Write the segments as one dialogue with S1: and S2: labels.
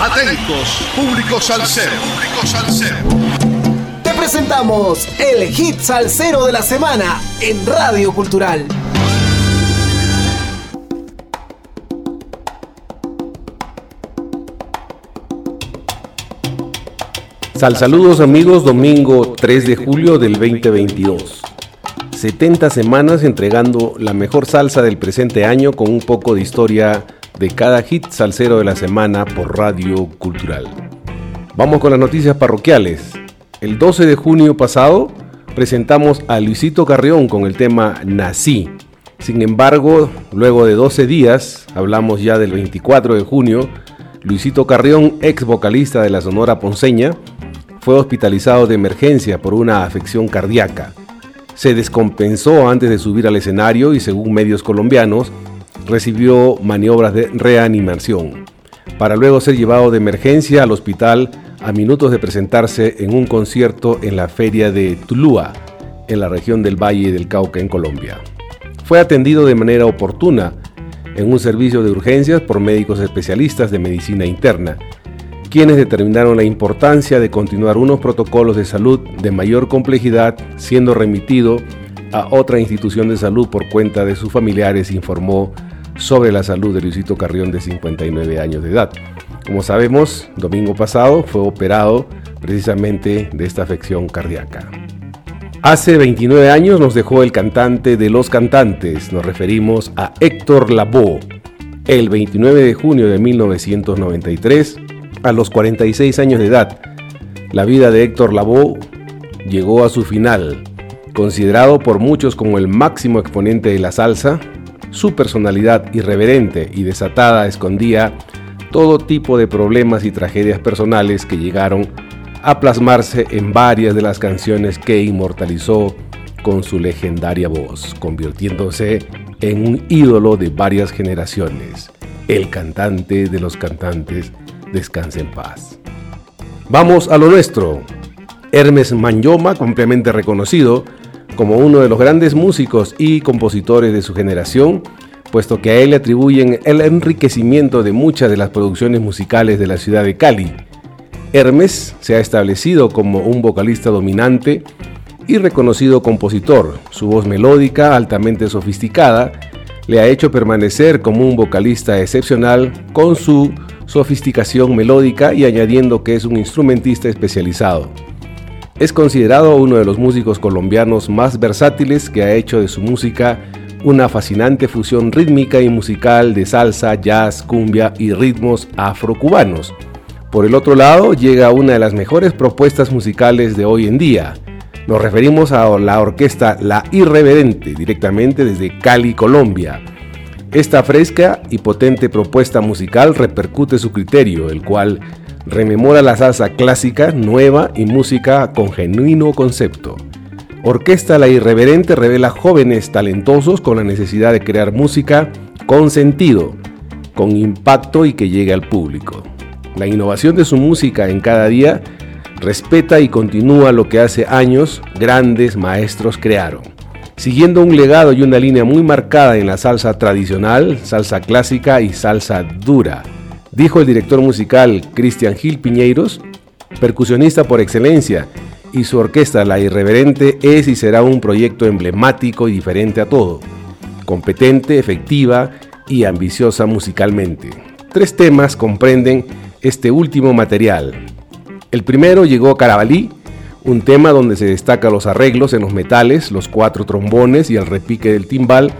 S1: Atentos, público salsero. Público salsero.
S2: Te presentamos el hit salsero de la semana en Radio Cultural.
S3: Sal saludos amigos, domingo 3 de julio del 2022. 70 semanas entregando la mejor salsa del presente año con un poco de historia de cada hit salsero de la semana por Radio Cultural. Vamos con las noticias parroquiales. El 12 de junio pasado presentamos a Luisito Carrión con el tema Nací. Sin embargo, luego de 12 días, hablamos ya del 24 de junio, Luisito Carrión, ex vocalista de la Sonora Ponceña, fue hospitalizado de emergencia por una afección cardíaca. Se descompensó antes de subir al escenario y según medios colombianos, recibió maniobras de reanimación, para luego ser llevado de emergencia al hospital a minutos de presentarse en un concierto en la feria de Tulúa, en la región del Valle del Cauca, en Colombia. Fue atendido de manera oportuna en un servicio de urgencias por médicos especialistas de medicina interna, quienes determinaron la importancia de continuar unos protocolos de salud de mayor complejidad, siendo remitido a otra institución de salud por cuenta de sus familiares, informó sobre la salud de Luisito Carrión de 59 años de edad. Como sabemos, domingo pasado fue operado precisamente de esta afección cardíaca. Hace 29 años nos dejó el cantante de los cantantes, nos referimos a Héctor Lavoe. El 29 de junio de 1993, a los 46 años de edad, la vida de Héctor Lavoe llegó a su final. Considerado por muchos como el máximo exponente de la salsa, su personalidad irreverente y desatada escondía todo tipo de problemas y tragedias personales que llegaron a plasmarse en varias de las canciones que inmortalizó con su legendaria voz, convirtiéndose en un ídolo de varias generaciones, el cantante de los cantantes, descanse en paz. Vamos a lo nuestro. Hermes Manyoma, completamente reconocido, como uno de los grandes músicos y compositores de su generación, puesto que a él le atribuyen el enriquecimiento de muchas de las producciones musicales de la ciudad de Cali. Hermes se ha establecido como un vocalista dominante y reconocido compositor. Su voz melódica, altamente sofisticada, le ha hecho permanecer como un vocalista excepcional con su sofisticación melódica y añadiendo que es un instrumentista especializado. Es considerado uno de los músicos colombianos más versátiles que ha hecho de su música una fascinante fusión rítmica y musical de salsa, jazz, cumbia y ritmos afrocubanos. Por el otro lado, llega una de las mejores propuestas musicales de hoy en día. Nos referimos a la orquesta La Irreverente, directamente desde Cali, Colombia. Esta fresca y potente propuesta musical repercute su criterio, el cual rememora la salsa clásica, nueva y música con genuino concepto. Orquesta La Irreverente revela jóvenes talentosos con la necesidad de crear música con sentido, con impacto y que llegue al público. La innovación de su música en cada día respeta y continúa lo que hace años grandes maestros crearon, siguiendo un legado y una línea muy marcada en la salsa tradicional, salsa clásica y salsa dura dijo el director musical Cristian Gil Piñeiros, percusionista por excelencia, y su orquesta La Irreverente es y será un proyecto emblemático y diferente a todo, competente, efectiva y ambiciosa musicalmente. Tres temas comprenden este último material. El primero llegó Carabalí, un tema donde se destaca los arreglos en los metales, los cuatro trombones y el repique del timbal,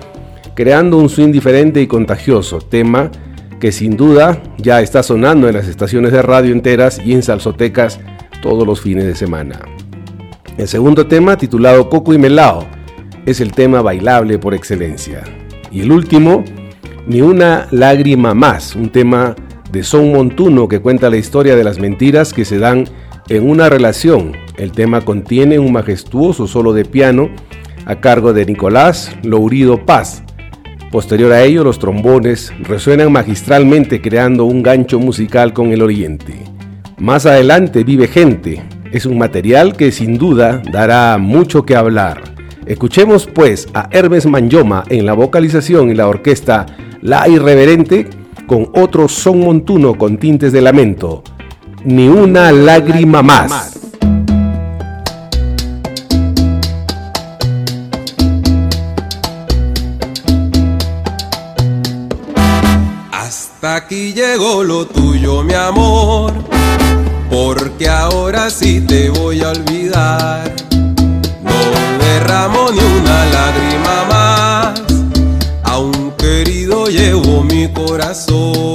S3: creando un swing diferente y contagioso, tema que sin duda ya está sonando en las estaciones de radio enteras y en salsotecas todos los fines de semana. El segundo tema, titulado Coco y Melao, es el tema bailable por excelencia. Y el último, Ni una lágrima más, un tema de son montuno que cuenta la historia de las mentiras que se dan en una relación. El tema contiene un majestuoso solo de piano a cargo de Nicolás Lourido Paz, Posterior a ello, los trombones resuenan magistralmente creando un gancho musical con el oriente. Más adelante vive gente. Es un material que sin duda dará mucho que hablar. Escuchemos pues a Hermes Manjoma en la vocalización y la orquesta La Irreverente con otro son montuno con tintes de lamento. Ni una lágrima más.
S4: aquí llegó lo tuyo, mi amor. Porque ahora sí te voy a olvidar. No derramo ni una lágrima más. Aún querido llevo mi corazón.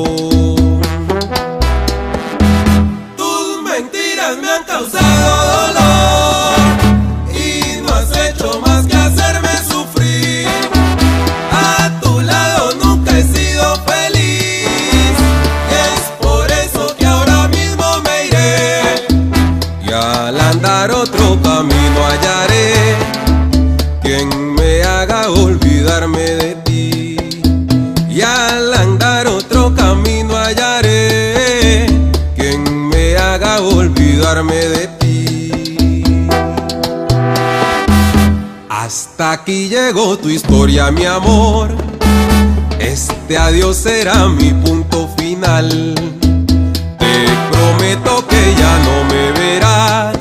S4: Hasta aquí llegó tu historia, mi amor. Este adiós será mi punto final. Te prometo que ya no me verás,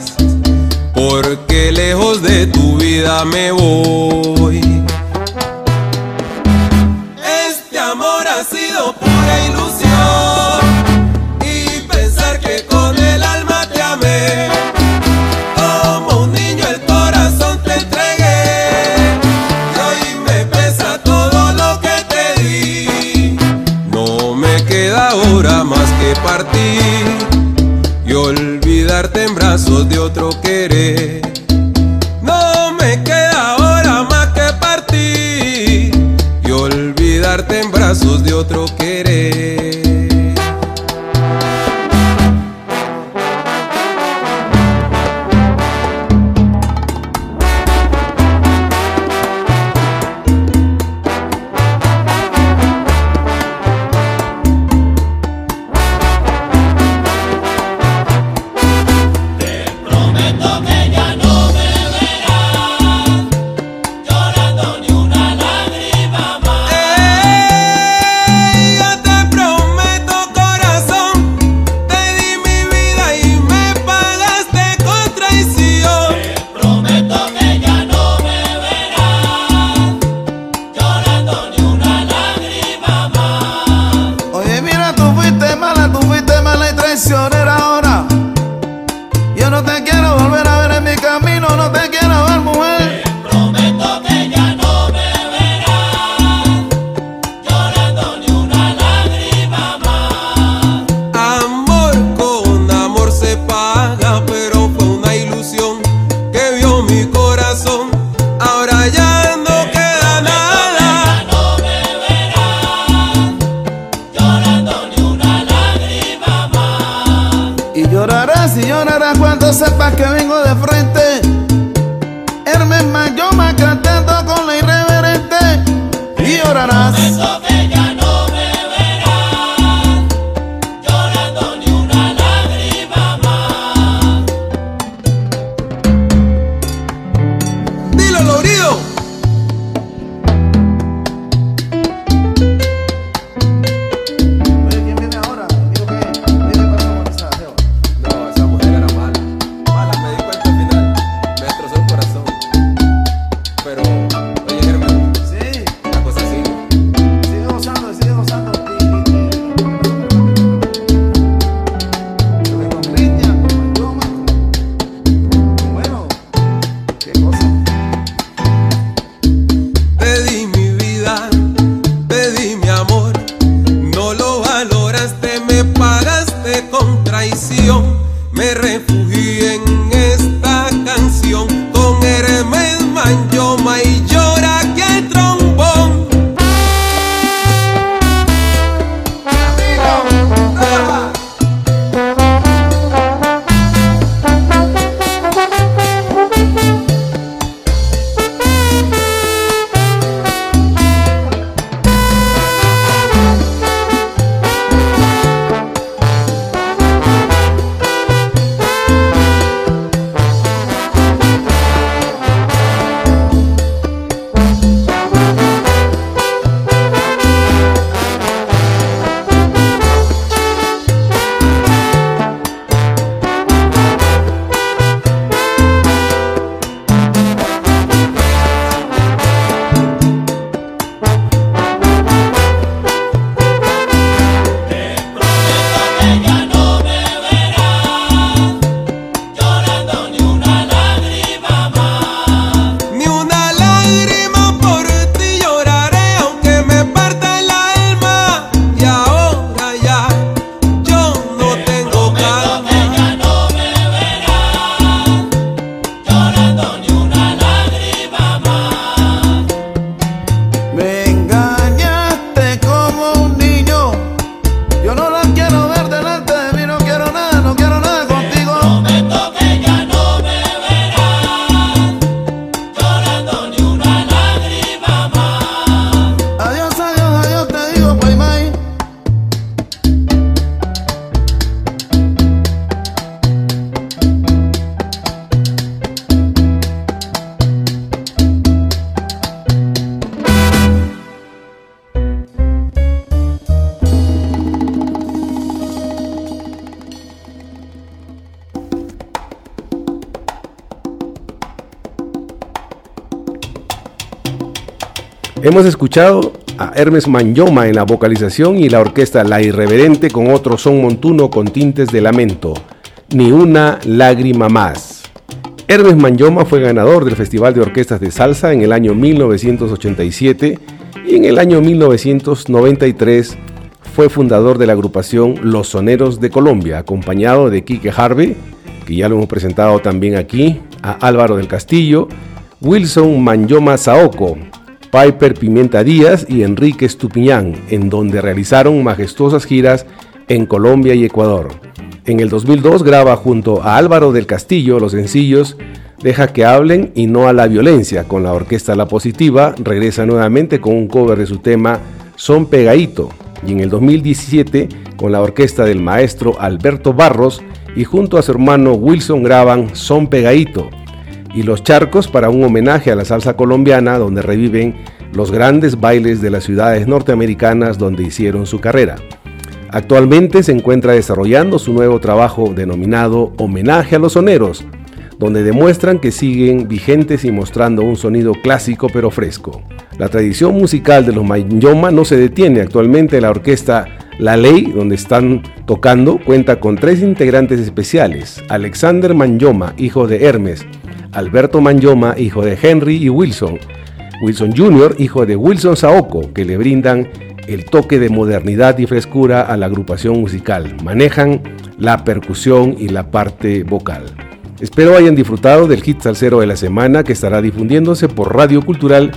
S4: porque lejos de tu vida me voy. dura más que partir y olvidarte en brazos de otro querer. No me queda ahora más que partir y olvidarte en brazos de otro querer.
S5: quiero
S3: Hemos escuchado a Hermes Manyoma en la vocalización y la orquesta La Irreverente con otro son montuno con tintes de lamento. Ni una lágrima más. Hermes Manyoma fue ganador del Festival de Orquestas de Salsa en el año 1987 y en el año 1993 fue fundador de la agrupación Los Soneros de Colombia, acompañado de Quique Harvey, que ya lo hemos presentado también aquí, a Álvaro del Castillo, Wilson Manyoma Saoko, Piper Pimienta Díaz y Enrique Estupiñán, en donde realizaron majestuosas giras en Colombia y Ecuador. En el 2002 graba junto a Álvaro del Castillo los sencillos Deja que hablen y no a la violencia. Con la orquesta La Positiva regresa nuevamente con un cover de su tema Son Pegadito. Y en el 2017 con la orquesta del maestro Alberto Barros y junto a su hermano Wilson graban Son Pegadito y Los Charcos para un homenaje a la salsa colombiana donde reviven los grandes bailes de las ciudades norteamericanas donde hicieron su carrera. Actualmente se encuentra desarrollando su nuevo trabajo denominado Homenaje a los Soneros, donde demuestran que siguen vigentes y mostrando un sonido clásico pero fresco. La tradición musical de los Mayoma no se detiene. Actualmente la orquesta La Ley, donde están tocando, cuenta con tres integrantes especiales. Alexander Manyoma, hijo de Hermes, Alberto Manyoma, hijo de Henry y Wilson, Wilson Jr., hijo de Wilson Saoko, que le brindan el toque de modernidad y frescura a la agrupación musical. Manejan la percusión y la parte vocal. Espero hayan disfrutado del hit salsero de la semana que estará difundiéndose por Radio Cultural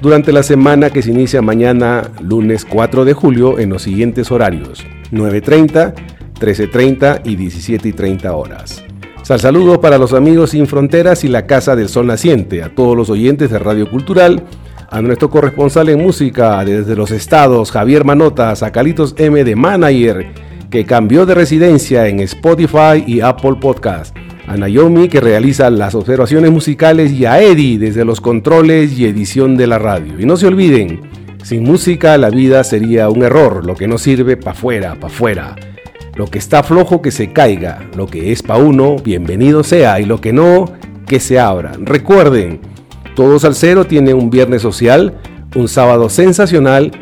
S3: durante la semana que se inicia mañana lunes 4 de julio en los siguientes horarios 9.30, 13.30 y 17.30 horas. Sal saludo para los amigos sin fronteras y la Casa del Sol Naciente, a todos los oyentes de Radio Cultural, a nuestro corresponsal en música desde los estados, Javier Manotas, a Calitos M de Manager, que cambió de residencia en Spotify y Apple Podcast a Naomi que realiza las observaciones musicales y a Eddie desde los controles y edición de la radio. Y no se olviden, sin música la vida sería un error, lo que no sirve pa' fuera, pa' fuera. Lo que está flojo que se caiga, lo que es pa' uno, bienvenido sea, y lo que no, que se abra. Recuerden, todo salsero tiene un viernes social, un sábado sensacional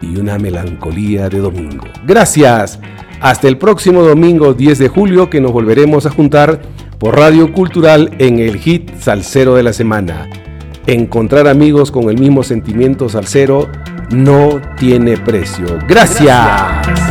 S3: y una melancolía de domingo. Gracias. Hasta el próximo domingo 10 de julio que nos volveremos a juntar por Radio Cultural en el hit Salsero de la Semana. Encontrar amigos con el mismo sentimiento salsero no tiene precio. Gracias.